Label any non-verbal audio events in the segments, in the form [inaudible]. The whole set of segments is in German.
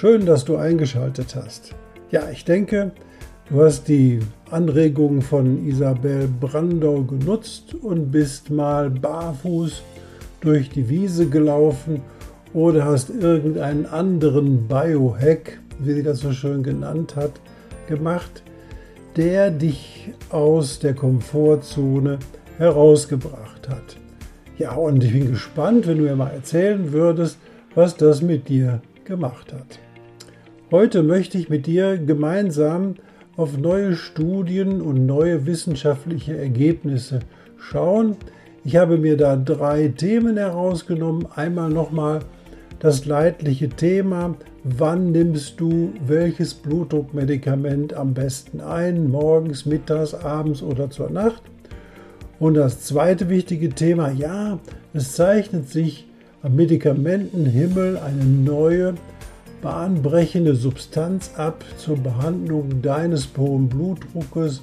Schön, dass du eingeschaltet hast. Ja, ich denke, du hast die Anregungen von Isabel Brandau genutzt und bist mal barfuß durch die Wiese gelaufen oder hast irgendeinen anderen Biohack, wie sie das so schön genannt hat, gemacht, der dich aus der Komfortzone herausgebracht hat. Ja, und ich bin gespannt, wenn du mir mal erzählen würdest, was das mit dir gemacht hat. Heute möchte ich mit dir gemeinsam auf neue Studien und neue wissenschaftliche Ergebnisse schauen. Ich habe mir da drei Themen herausgenommen. Einmal nochmal das leidliche Thema, wann nimmst du welches Blutdruckmedikament am besten ein, morgens, mittags, abends oder zur Nacht. Und das zweite wichtige Thema, ja, es zeichnet sich am Medikamentenhimmel eine neue bahnbrechende Substanz ab zur Behandlung deines hohen Blutdruckes,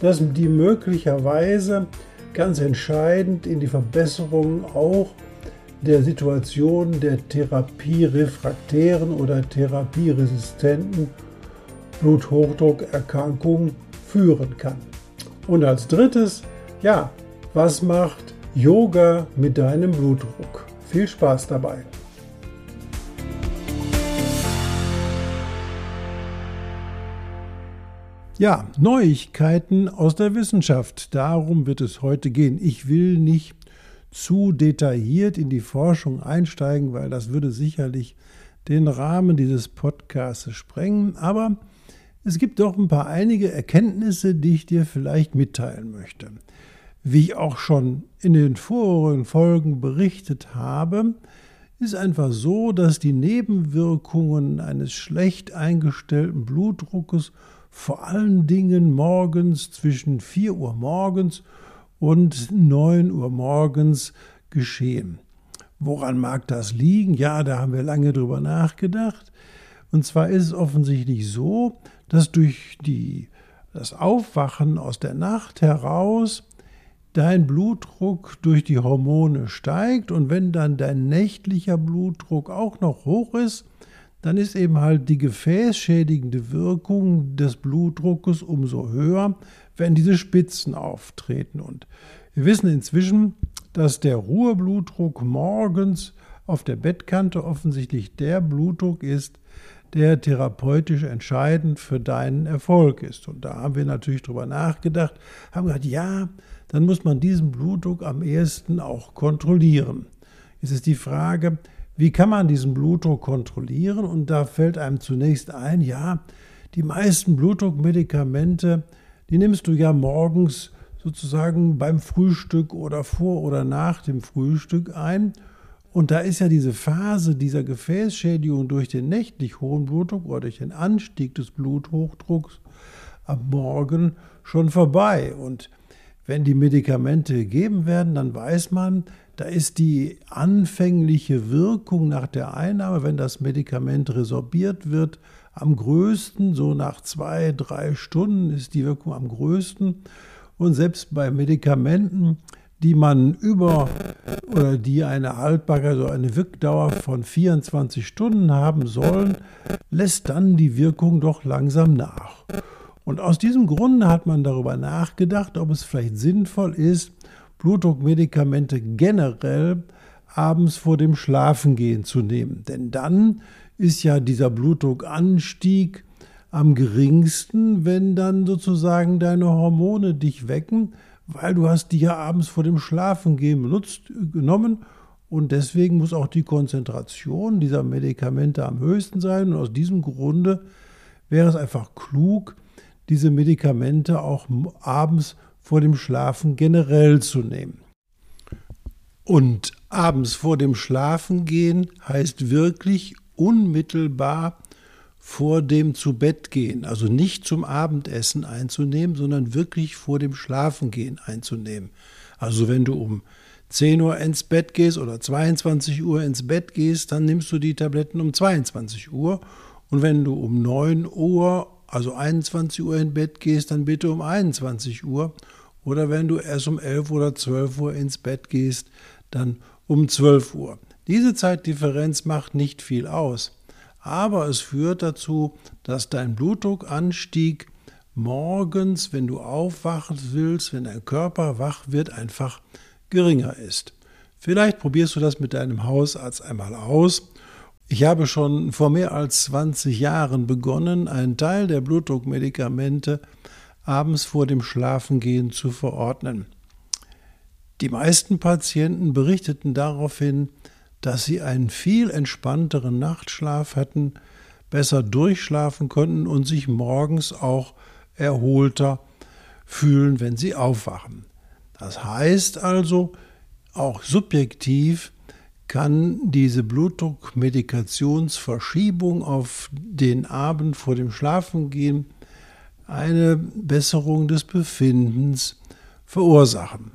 das die möglicherweise ganz entscheidend in die Verbesserung auch der Situation der therapierefraktären oder therapieresistenten Bluthochdruckerkrankung führen kann. Und als drittes, ja, was macht Yoga mit deinem Blutdruck? Viel Spaß dabei! Ja, Neuigkeiten aus der Wissenschaft. Darum wird es heute gehen. Ich will nicht zu detailliert in die Forschung einsteigen, weil das würde sicherlich den Rahmen dieses Podcasts sprengen. Aber es gibt doch ein paar einige Erkenntnisse, die ich dir vielleicht mitteilen möchte. Wie ich auch schon in den vorigen Folgen berichtet habe, ist einfach so, dass die Nebenwirkungen eines schlecht eingestellten Blutdruckes vor allen Dingen morgens zwischen 4 Uhr morgens und 9 Uhr morgens geschehen. Woran mag das liegen? Ja, da haben wir lange drüber nachgedacht. Und zwar ist es offensichtlich so, dass durch die, das Aufwachen aus der Nacht heraus dein Blutdruck durch die Hormone steigt und wenn dann dein nächtlicher Blutdruck auch noch hoch ist, dann ist eben halt die gefäßschädigende Wirkung des Blutdruckes umso höher, wenn diese Spitzen auftreten. Und wir wissen inzwischen, dass der Ruheblutdruck morgens auf der Bettkante offensichtlich der Blutdruck ist, der therapeutisch entscheidend für deinen Erfolg ist. Und da haben wir natürlich drüber nachgedacht, haben gesagt, ja, dann muss man diesen Blutdruck am ehesten auch kontrollieren. Jetzt ist die Frage, wie kann man diesen Blutdruck kontrollieren? Und da fällt einem zunächst ein, ja, die meisten Blutdruckmedikamente, die nimmst du ja morgens sozusagen beim Frühstück oder vor oder nach dem Frühstück ein. Und da ist ja diese Phase dieser Gefäßschädigung durch den nächtlich hohen Blutdruck oder durch den Anstieg des Bluthochdrucks am Morgen schon vorbei. Und wenn die Medikamente gegeben werden, dann weiß man, da ist die anfängliche Wirkung nach der Einnahme, wenn das Medikament resorbiert wird, am größten. So nach zwei, drei Stunden ist die Wirkung am größten. Und selbst bei Medikamenten, die man über oder die eine Haltbarkeit, also eine Wirkdauer von 24 Stunden haben sollen, lässt dann die Wirkung doch langsam nach. Und aus diesem Grunde hat man darüber nachgedacht, ob es vielleicht sinnvoll ist, Blutdruckmedikamente generell abends vor dem Schlafengehen zu nehmen. Denn dann ist ja dieser Blutdruckanstieg am geringsten, wenn dann sozusagen deine Hormone dich wecken, weil du hast die ja abends vor dem Schlafengehen benutzt, genommen und deswegen muss auch die Konzentration dieser Medikamente am höchsten sein und aus diesem Grunde wäre es einfach klug, diese Medikamente auch abends vor dem Schlafen generell zu nehmen. Und abends vor dem Schlafengehen heißt wirklich unmittelbar vor dem zu Bett gehen, also nicht zum Abendessen einzunehmen, sondern wirklich vor dem Schlafengehen einzunehmen. Also wenn du um 10 Uhr ins Bett gehst oder 22 Uhr ins Bett gehst, dann nimmst du die Tabletten um 22 Uhr. Und wenn du um 9 Uhr, also 21 Uhr ins Bett gehst, dann bitte um 21 Uhr. Oder wenn du erst um 11 oder 12 Uhr ins Bett gehst, dann um 12 Uhr. Diese Zeitdifferenz macht nicht viel aus, aber es führt dazu, dass dein Blutdruckanstieg morgens, wenn du aufwachen willst, wenn dein Körper wach wird, einfach geringer ist. Vielleicht probierst du das mit deinem Hausarzt einmal aus. Ich habe schon vor mehr als 20 Jahren begonnen, einen Teil der Blutdruckmedikamente abends vor dem Schlafengehen zu verordnen. Die meisten Patienten berichteten daraufhin, dass sie einen viel entspannteren Nachtschlaf hatten, besser durchschlafen konnten und sich morgens auch erholter fühlen, wenn sie aufwachen. Das heißt also, auch subjektiv kann diese Blutdruckmedikationsverschiebung auf den Abend vor dem Schlafengehen eine Besserung des Befindens verursachen.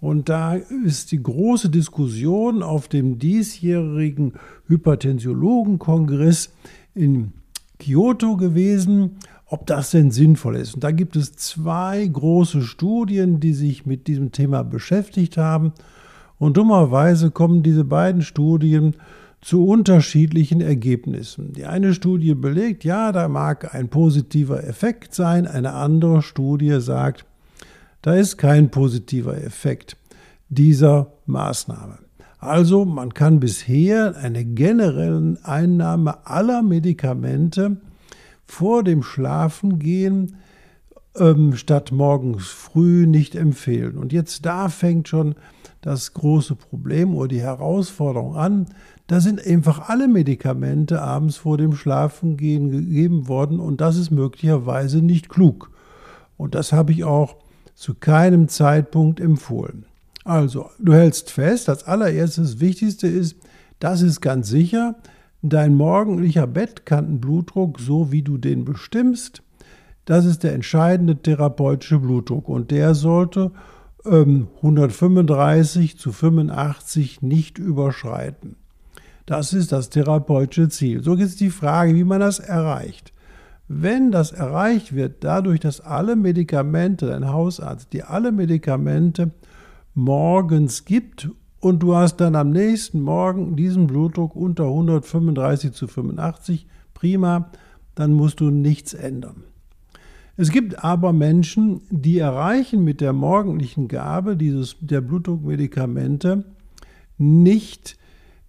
Und da ist die große Diskussion auf dem diesjährigen Hypertensiologenkongress in Kyoto gewesen, ob das denn sinnvoll ist. Und da gibt es zwei große Studien, die sich mit diesem Thema beschäftigt haben. Und dummerweise kommen diese beiden Studien zu unterschiedlichen Ergebnissen. Die eine Studie belegt, ja, da mag ein positiver Effekt sein, eine andere Studie sagt, da ist kein positiver Effekt dieser Maßnahme. Also man kann bisher eine generelle Einnahme aller Medikamente vor dem Schlafengehen ähm, statt morgens früh nicht empfehlen. Und jetzt da fängt schon das große Problem oder die Herausforderung an, da sind einfach alle Medikamente abends vor dem Schlafengehen gegeben worden und das ist möglicherweise nicht klug. Und das habe ich auch zu keinem Zeitpunkt empfohlen. Also, du hältst fest, als allererstes Wichtigste ist, das ist ganz sicher, dein morgendlicher Bettkantenblutdruck, so wie du den bestimmst, das ist der entscheidende therapeutische Blutdruck und der sollte ähm, 135 zu 85 nicht überschreiten. Das ist das therapeutische Ziel. So ist die Frage, wie man das erreicht. Wenn das erreicht wird, dadurch, dass alle Medikamente, dein Hausarzt, dir alle Medikamente morgens gibt und du hast dann am nächsten Morgen diesen Blutdruck unter 135 zu 85, prima, dann musst du nichts ändern. Es gibt aber Menschen, die erreichen mit der morgendlichen Gabe dieses, der Blutdruckmedikamente nicht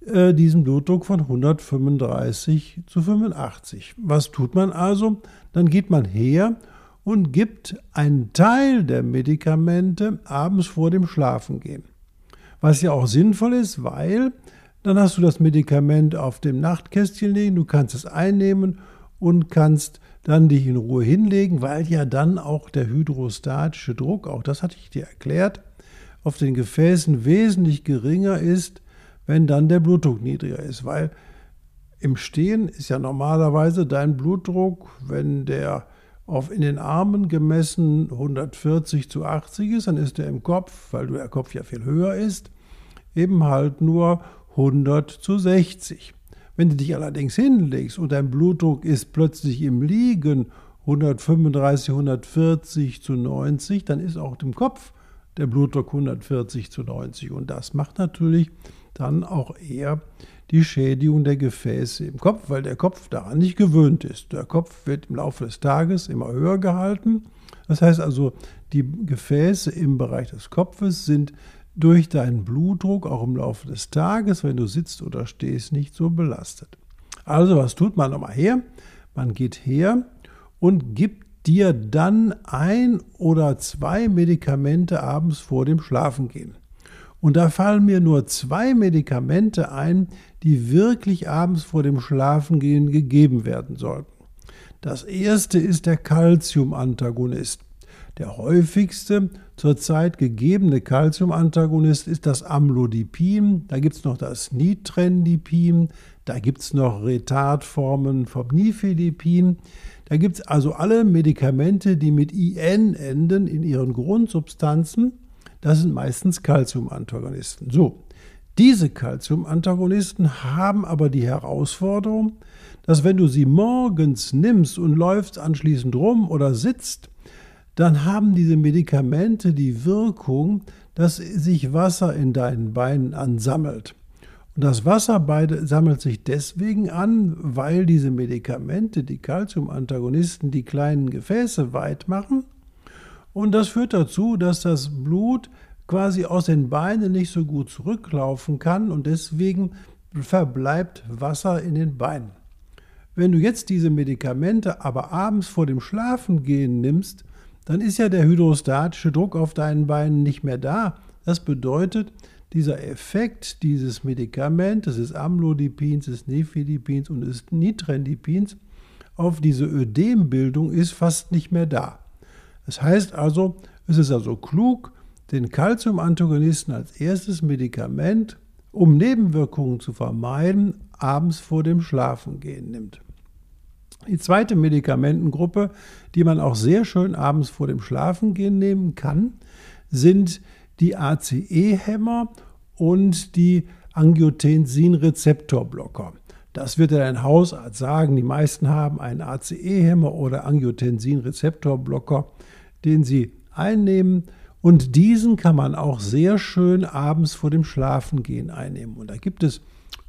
äh, diesen Blutdruck von 135 zu 85. Was tut man also? Dann geht man her und gibt einen Teil der Medikamente abends vor dem Schlafengehen. Was ja auch sinnvoll ist, weil dann hast du das Medikament auf dem Nachtkästchen liegen, du kannst es einnehmen und kannst dann dich in Ruhe hinlegen, weil ja dann auch der hydrostatische Druck, auch das hatte ich dir erklärt, auf den Gefäßen wesentlich geringer ist wenn dann der Blutdruck niedriger ist, weil im Stehen ist ja normalerweise dein Blutdruck, wenn der auf in den Armen gemessen 140 zu 80 ist, dann ist der im Kopf, weil der Kopf ja viel höher ist, eben halt nur 100 zu 60. Wenn du dich allerdings hinlegst und dein Blutdruck ist plötzlich im Liegen 135, 140 zu 90, dann ist auch im Kopf der Blutdruck 140 zu 90. Und das macht natürlich dann auch eher die Schädigung der Gefäße im Kopf, weil der Kopf daran nicht gewöhnt ist. Der Kopf wird im Laufe des Tages immer höher gehalten. Das heißt also, die Gefäße im Bereich des Kopfes sind durch deinen Blutdruck auch im Laufe des Tages, wenn du sitzt oder stehst, nicht so belastet. Also was tut man nochmal her? Man geht her und gibt dir dann ein oder zwei Medikamente abends vor dem Schlafengehen. Und da fallen mir nur zwei Medikamente ein, die wirklich abends vor dem Schlafengehen gegeben werden sollten. Das erste ist der Calcium-Antagonist. Der häufigste zurzeit gegebene Calciumantagonist ist das Amlodipin. Da gibt es noch das Nitrendipin. Da gibt es noch Retardformen vom Nifedipin. Da gibt es also alle Medikamente, die mit IN enden in ihren Grundsubstanzen. Das sind meistens Calciumantagonisten. So, diese Calciumantagonisten haben aber die Herausforderung, dass wenn du sie morgens nimmst und läufst anschließend rum oder sitzt, dann haben diese Medikamente die Wirkung, dass sich Wasser in deinen Beinen ansammelt. Und das Wasser sammelt sich deswegen an, weil diese Medikamente, die Calciumantagonisten, die kleinen Gefäße weit machen. Und das führt dazu, dass das Blut quasi aus den Beinen nicht so gut zurücklaufen kann und deswegen verbleibt Wasser in den Beinen. Wenn du jetzt diese Medikamente aber abends vor dem Schlafengehen nimmst, dann ist ja der hydrostatische Druck auf deinen Beinen nicht mehr da. Das bedeutet, dieser Effekt dieses Medikamentes, des Amlodipins, des Nifedipins und des Nitrendipins auf diese Ödembildung ist fast nicht mehr da. Das heißt also, es ist also klug, den Calciumantagonisten als erstes Medikament, um Nebenwirkungen zu vermeiden, abends vor dem Schlafengehen nimmt. Die zweite Medikamentengruppe, die man auch sehr schön abends vor dem Schlafengehen nehmen kann, sind die ACE-Hämmer und die Angiotensin-Rezeptorblocker. Das wird dein Hausarzt sagen. Die meisten haben einen ACE-Hämmer oder Angiotensin-Rezeptorblocker, den sie einnehmen. Und diesen kann man auch sehr schön abends vor dem Schlafengehen einnehmen. Und da gibt es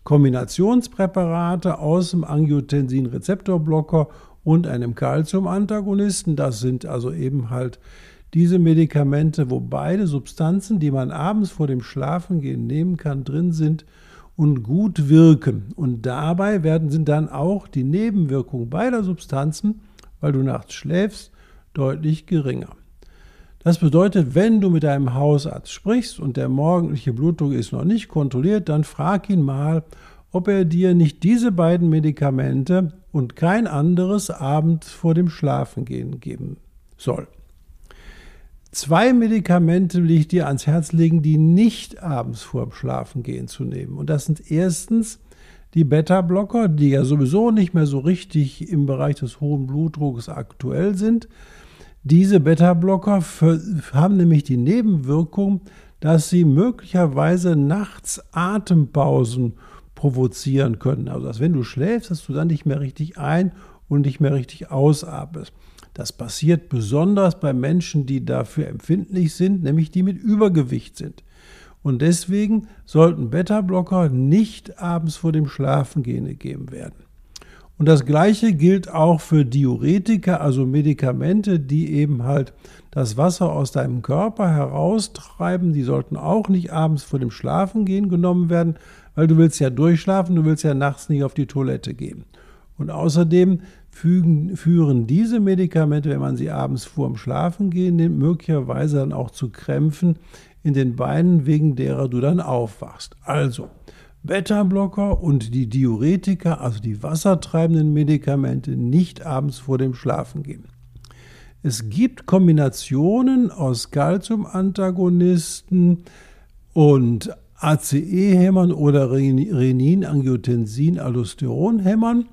Kombinationspräparate aus dem Angiotensin-Rezeptorblocker und einem Calcium-Antagonisten. Das sind also eben halt diese Medikamente, wo beide Substanzen, die man abends vor dem Schlafengehen nehmen kann, drin sind und gut wirken. Und dabei werden sind dann auch die Nebenwirkungen beider Substanzen, weil du nachts schläfst, deutlich geringer. Das bedeutet, wenn du mit deinem Hausarzt sprichst und der morgendliche Blutdruck ist noch nicht kontrolliert, dann frag ihn mal, ob er dir nicht diese beiden Medikamente und kein anderes abends vor dem Schlafengehen geben soll. Zwei Medikamente will ich dir ans Herz legen, die nicht abends vor dem Schlafengehen zu nehmen. Und das sind erstens die Beta-Blocker, die ja sowieso nicht mehr so richtig im Bereich des hohen Blutdrucks aktuell sind. Diese Beta-Blocker haben nämlich die Nebenwirkung, dass sie möglicherweise nachts Atempausen provozieren können. Also dass wenn du schläfst, dass du dann nicht mehr richtig ein und nicht mehr richtig ausatmest. Das passiert besonders bei Menschen, die dafür empfindlich sind, nämlich die mit Übergewicht sind. Und deswegen sollten Beta-Blocker nicht abends vor dem Schlafengehen gegeben werden. Und das Gleiche gilt auch für Diuretika, also Medikamente, die eben halt das Wasser aus deinem Körper heraustreiben. Die sollten auch nicht abends vor dem Schlafengehen genommen werden, weil du willst ja durchschlafen, du willst ja nachts nicht auf die Toilette gehen. Und außerdem fügen, führen diese Medikamente, wenn man sie abends vor dem Schlafengehen nimmt, möglicherweise dann auch zu Krämpfen in den Beinen, wegen derer du dann aufwachst. Also, Beta-Blocker und die Diuretika, also die wassertreibenden Medikamente, nicht abends vor dem Schlafengehen. Es gibt Kombinationen aus Calcium-Antagonisten und ACE-Hämmern oder Renin-Angiotensin-Aldosteron-Hämmern.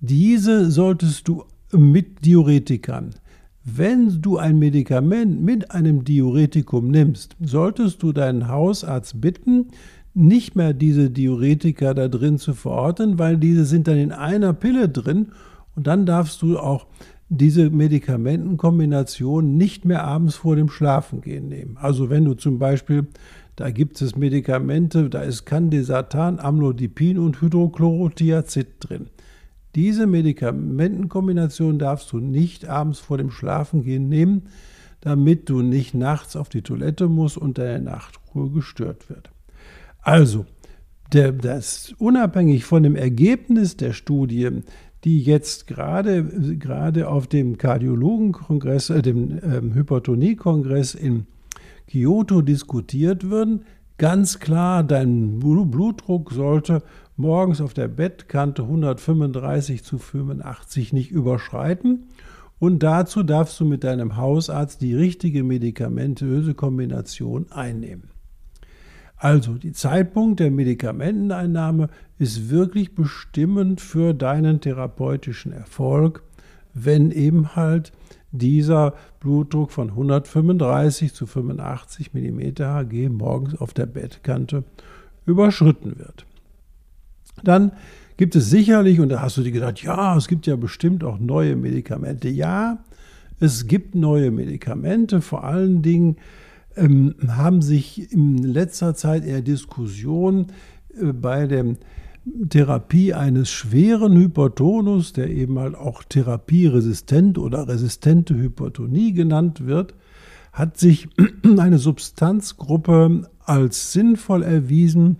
Diese solltest du mit Diuretikern. Wenn du ein Medikament mit einem Diuretikum nimmst, solltest du deinen Hausarzt bitten, nicht mehr diese Diuretika da drin zu verordnen, weil diese sind dann in einer Pille drin und dann darfst du auch diese Medikamentenkombination nicht mehr abends vor dem Schlafengehen nehmen. Also wenn du zum Beispiel, da gibt es Medikamente, da ist Candesatan, Amlodipin und Hydrochlorothiazid drin. Diese Medikamentenkombination darfst du nicht abends vor dem Schlafengehen nehmen, damit du nicht nachts auf die Toilette musst und deine Nachtruhe gestört wird. Also, der, das unabhängig von dem Ergebnis der Studie, die jetzt gerade, gerade auf dem Kardiologenkongress, äh, dem äh, Hypertoniekongress in Kyoto diskutiert würden, ganz klar, dein Blutdruck sollte morgens auf der Bettkante 135 zu 85 nicht überschreiten. Und dazu darfst du mit deinem Hausarzt die richtige medikamentöse Kombination einnehmen. Also, der Zeitpunkt der Medikamenteneinnahme ist wirklich bestimmend für deinen therapeutischen Erfolg, wenn eben halt dieser Blutdruck von 135 zu 85 mm Hg morgens auf der Bettkante überschritten wird. Dann gibt es sicherlich, und da hast du dir gedacht, ja, es gibt ja bestimmt auch neue Medikamente. Ja, es gibt neue Medikamente, vor allen Dingen ähm, haben sich in letzter Zeit eher Diskussionen äh, bei der Therapie eines schweren Hypertonus, der eben halt auch therapieresistent oder resistente Hypertonie genannt wird, hat sich [clears throat] eine Substanzgruppe als sinnvoll erwiesen,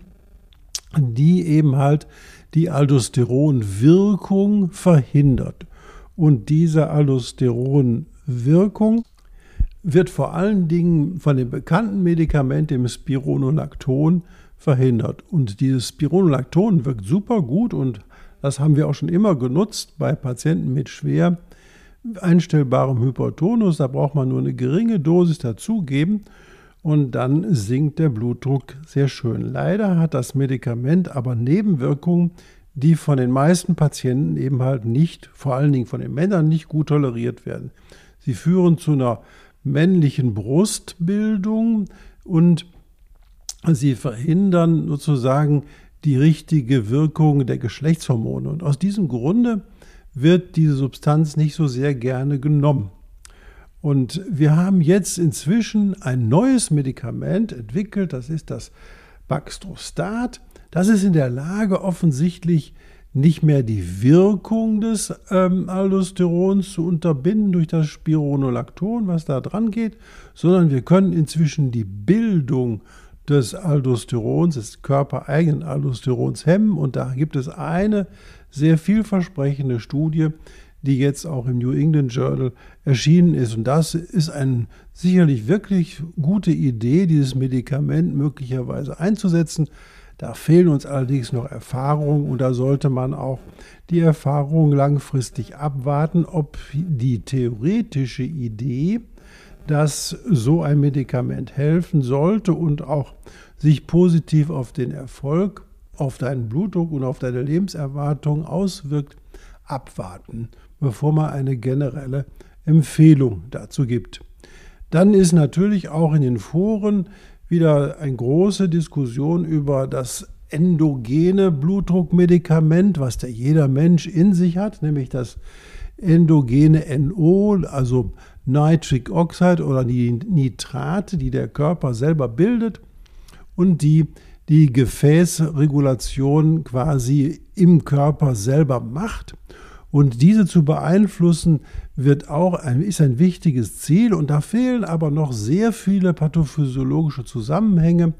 die eben halt die Aldosteronwirkung verhindert. Und diese Aldosteronwirkung wird vor allen Dingen von dem bekannten Medikament, dem Spironolacton, verhindert. Und dieses Spironolacton wirkt super gut und das haben wir auch schon immer genutzt bei Patienten mit schwer einstellbarem Hypertonus. Da braucht man nur eine geringe Dosis dazugeben und dann sinkt der Blutdruck sehr schön. Leider hat das Medikament aber Nebenwirkungen, die von den meisten Patienten eben halt nicht, vor allen Dingen von den Männern, nicht gut toleriert werden. Sie führen zu einer männlichen Brustbildung und sie verhindern sozusagen die richtige Wirkung der Geschlechtshormone. Und aus diesem Grunde wird diese Substanz nicht so sehr gerne genommen. Und wir haben jetzt inzwischen ein neues Medikament entwickelt, das ist das Baxdrostat. Das ist in der Lage, offensichtlich nicht mehr die Wirkung des ähm, Aldosterons zu unterbinden durch das Spironolacton, was da dran geht, sondern wir können inzwischen die Bildung des Aldosterons, des körpereigenen Aldosterons hemmen. Und da gibt es eine sehr vielversprechende Studie, die jetzt auch im New England Journal erschienen ist. Und das ist eine sicherlich wirklich gute Idee, dieses Medikament möglicherweise einzusetzen. Da fehlen uns allerdings noch Erfahrungen und da sollte man auch die Erfahrungen langfristig abwarten, ob die theoretische Idee, dass so ein Medikament helfen sollte und auch sich positiv auf den Erfolg, auf deinen Blutdruck und auf deine Lebenserwartung auswirkt, abwarten bevor man eine generelle Empfehlung dazu gibt. Dann ist natürlich auch in den Foren wieder eine große Diskussion über das endogene Blutdruckmedikament, was der jeder Mensch in sich hat, nämlich das endogene NO, also Nitric Oxide oder die Nitrate, die der Körper selber bildet und die die Gefäßregulation quasi im Körper selber macht. Und diese zu beeinflussen wird auch ein, ist ein wichtiges Ziel. Und da fehlen aber noch sehr viele pathophysiologische Zusammenhänge,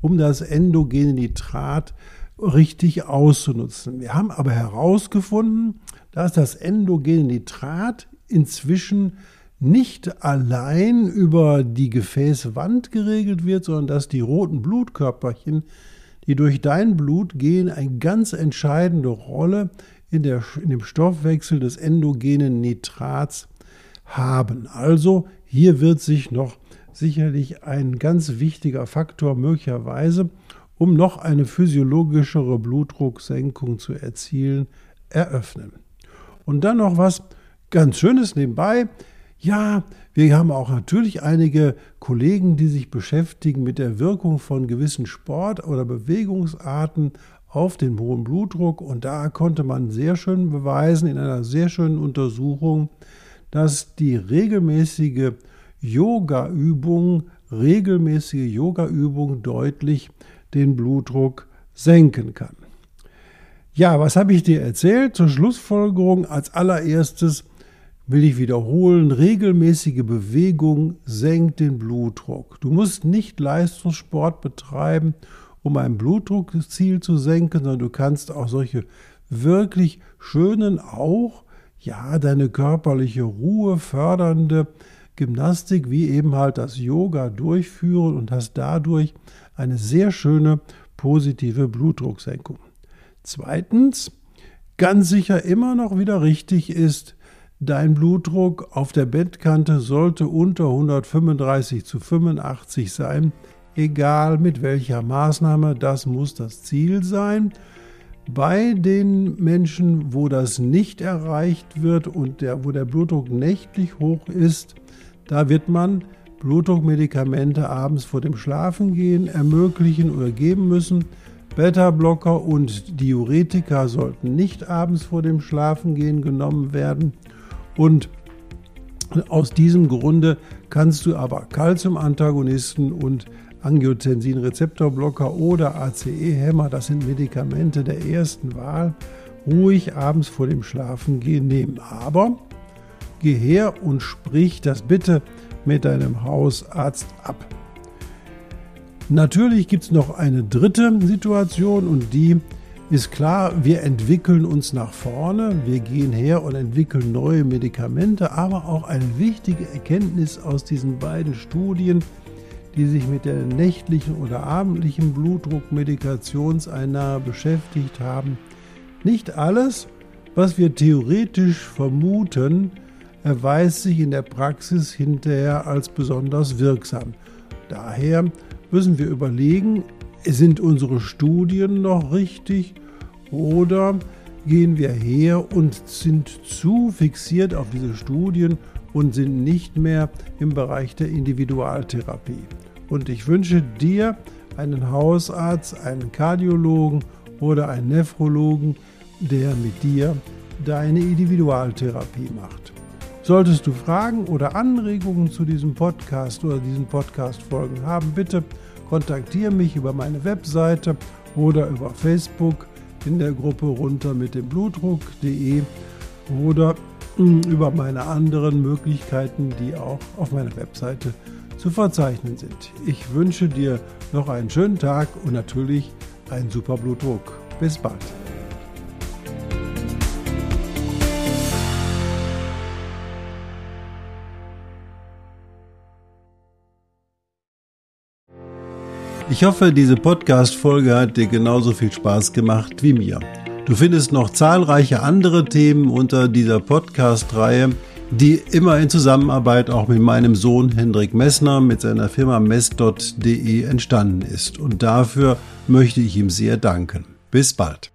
um das endogene Nitrat richtig auszunutzen. Wir haben aber herausgefunden, dass das endogene Nitrat inzwischen nicht allein über die Gefäßwand geregelt wird, sondern dass die roten Blutkörperchen, die durch dein Blut gehen, eine ganz entscheidende Rolle in, der, in dem Stoffwechsel des endogenen Nitrats haben. Also hier wird sich noch sicherlich ein ganz wichtiger Faktor möglicherweise, um noch eine physiologischere Blutdrucksenkung zu erzielen, eröffnen. Und dann noch was ganz Schönes nebenbei. Ja, wir haben auch natürlich einige Kollegen, die sich beschäftigen mit der Wirkung von gewissen Sport- oder Bewegungsarten auf den hohen Blutdruck. Und da konnte man sehr schön beweisen in einer sehr schönen Untersuchung, dass die regelmäßige Yoga-Übung, regelmäßige Yoga-Übung deutlich den Blutdruck senken kann. Ja, was habe ich dir erzählt? Zur Schlussfolgerung als allererstes will ich wiederholen, regelmäßige Bewegung senkt den Blutdruck. Du musst nicht Leistungssport betreiben, um ein Blutdruckziel zu senken, sondern du kannst auch solche wirklich schönen, auch ja, deine körperliche Ruhe fördernde Gymnastik, wie eben halt das Yoga durchführen und hast dadurch eine sehr schöne positive Blutdrucksenkung. Zweitens, ganz sicher immer noch wieder richtig ist, Dein Blutdruck auf der Bettkante sollte unter 135 zu 85 sein, egal mit welcher Maßnahme, das muss das Ziel sein. Bei den Menschen, wo das nicht erreicht wird und der, wo der Blutdruck nächtlich hoch ist, da wird man Blutdruckmedikamente abends vor dem Schlafengehen ermöglichen oder geben müssen. Beta-Blocker und Diuretika sollten nicht abends vor dem Schlafengehen genommen werden. Und aus diesem Grunde kannst du aber Calcium-Antagonisten und Angiotensin-Rezeptorblocker oder ACE-Hämmer, das sind Medikamente der ersten Wahl, ruhig abends vor dem Schlafengehen nehmen. Aber geh her und sprich das bitte mit deinem Hausarzt ab. Natürlich gibt es noch eine dritte Situation und die ist klar, wir entwickeln uns nach vorne, wir gehen her und entwickeln neue Medikamente, aber auch eine wichtige Erkenntnis aus diesen beiden Studien, die sich mit der nächtlichen oder abendlichen Blutdruckmedikationseinnahme beschäftigt haben. Nicht alles, was wir theoretisch vermuten, erweist sich in der Praxis hinterher als besonders wirksam. Daher müssen wir überlegen, sind unsere Studien noch richtig oder gehen wir her und sind zu fixiert auf diese Studien und sind nicht mehr im Bereich der Individualtherapie. Und ich wünsche dir einen Hausarzt, einen Kardiologen oder einen Nephrologen, der mit dir deine Individualtherapie macht. Solltest du Fragen oder Anregungen zu diesem Podcast oder diesen Podcast-Folgen haben, bitte kontaktiere mich über meine Webseite oder über Facebook in der Gruppe runter mit dem Blutdruck.de oder über meine anderen Möglichkeiten, die auch auf meiner Webseite zu verzeichnen sind. Ich wünsche dir noch einen schönen Tag und natürlich einen super Blutdruck. Bis bald. Ich hoffe, diese Podcast-Folge hat dir genauso viel Spaß gemacht wie mir. Du findest noch zahlreiche andere Themen unter dieser Podcast-Reihe, die immer in Zusammenarbeit auch mit meinem Sohn Hendrik Messner mit seiner Firma mess.de entstanden ist. Und dafür möchte ich ihm sehr danken. Bis bald.